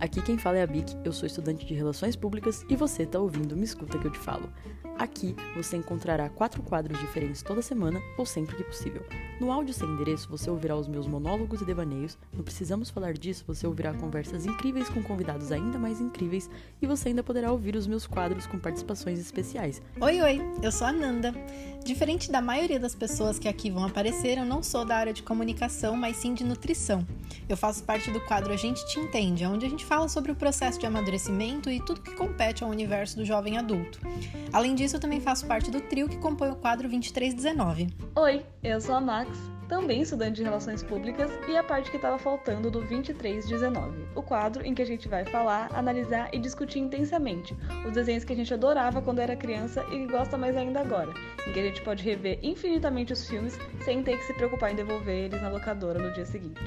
Aqui quem fala é a Bic, eu sou estudante de Relações Públicas e você tá ouvindo Me Escuta que eu te falo. Aqui você encontrará quatro quadros diferentes toda semana ou sempre que possível. No áudio sem endereço você ouvirá os meus monólogos e devaneios, no Precisamos Falar Disso você ouvirá conversas incríveis com convidados ainda mais incríveis e você ainda poderá ouvir os meus quadros com participações especiais. Oi, oi, eu sou a Nanda. Diferente da maioria das pessoas que aqui vão aparecer, eu não sou da área de comunicação, mas sim de nutrição. Eu faço parte do quadro A Gente Te Entende, onde a gente fala sobre o processo de amadurecimento e tudo que compete ao universo do jovem adulto. Além disso, eu também faço parte do trio que compõe o quadro 2319. Oi, eu sou a Max, também estudante de Relações Públicas e a parte que estava faltando do 2319, o quadro em que a gente vai falar, analisar e discutir intensamente os desenhos que a gente adorava quando era criança e gosta mais ainda agora, em que a gente pode rever infinitamente os filmes sem ter que se preocupar em devolver eles na locadora no dia seguinte.